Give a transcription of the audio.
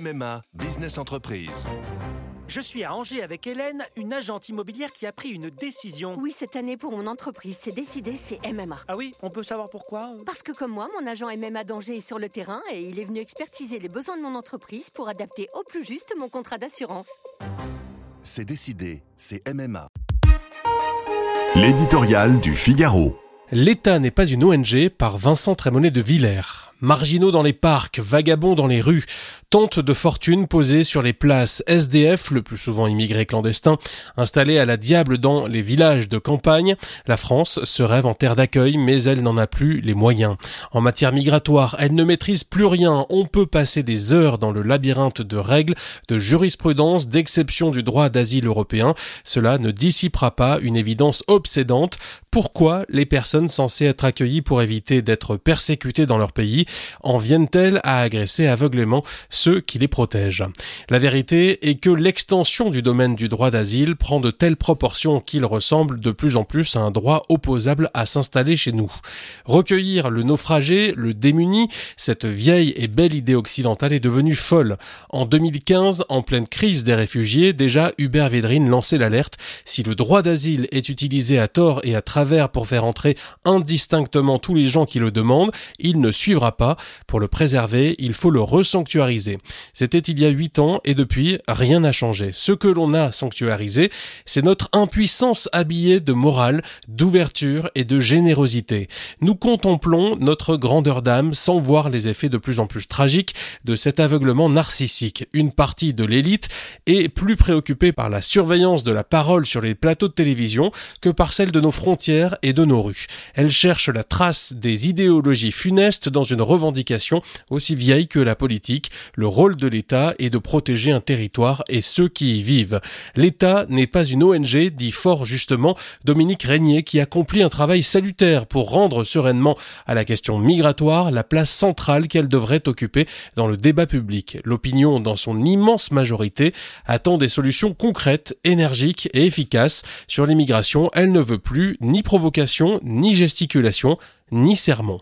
MMA Business Entreprise. Je suis à Angers avec Hélène, une agente immobilière qui a pris une décision. Oui, cette année pour mon entreprise, c'est décidé, c'est MMA. Ah oui, on peut savoir pourquoi? Parce que comme moi, mon agent MMA d'Angers est sur le terrain et il est venu expertiser les besoins de mon entreprise pour adapter au plus juste mon contrat d'assurance. C'est décidé, c'est MMA. L'éditorial du Figaro. L'État n'est pas une ONG par Vincent Trémonet de Villers marginaux dans les parcs, vagabonds dans les rues, tentes de fortune posées sur les places, SDF, le plus souvent immigrés clandestins, installés à la diable dans les villages de campagne. La France se rêve en terre d'accueil, mais elle n'en a plus les moyens. En matière migratoire, elle ne maîtrise plus rien. On peut passer des heures dans le labyrinthe de règles, de jurisprudence, d'exception du droit d'asile européen. Cela ne dissipera pas une évidence obsédante. Pourquoi les personnes censées être accueillies pour éviter d'être persécutées dans leur pays en viennent-elles à agresser aveuglément ceux qui les protègent La vérité est que l'extension du domaine du droit d'asile prend de telles proportions qu'il ressemble de plus en plus à un droit opposable à s'installer chez nous. Recueillir le naufragé, le démuni, cette vieille et belle idée occidentale est devenue folle. En 2015, en pleine crise des réfugiés, déjà Hubert Védrine lançait l'alerte. Si le droit d'asile est utilisé à tort et à travers pour faire entrer indistinctement tous les gens qui le demandent, il ne suivra pas pour le préserver, il faut le resanctuariser. C'était il y a huit ans et depuis, rien n'a changé. Ce que l'on a sanctuarisé, c'est notre impuissance habillée de morale, d'ouverture et de générosité. Nous contemplons notre grandeur d'âme sans voir les effets de plus en plus tragiques de cet aveuglement narcissique. Une partie de l'élite est plus préoccupée par la surveillance de la parole sur les plateaux de télévision que par celle de nos frontières et de nos rues. Elle cherche la trace des idéologies funestes dans une revendication aussi vieille que la politique. Le rôle de l'État est de protéger un territoire et ceux qui y vivent. L'État n'est pas une ONG, dit fort justement Dominique Régnier, qui accomplit un travail salutaire pour rendre sereinement à la question migratoire la place centrale qu'elle devrait occuper dans le débat public. L'opinion, dans son immense majorité, attend des solutions concrètes, énergiques et efficaces. Sur l'immigration, elle ne veut plus ni provocation, ni gesticulation, ni sermon.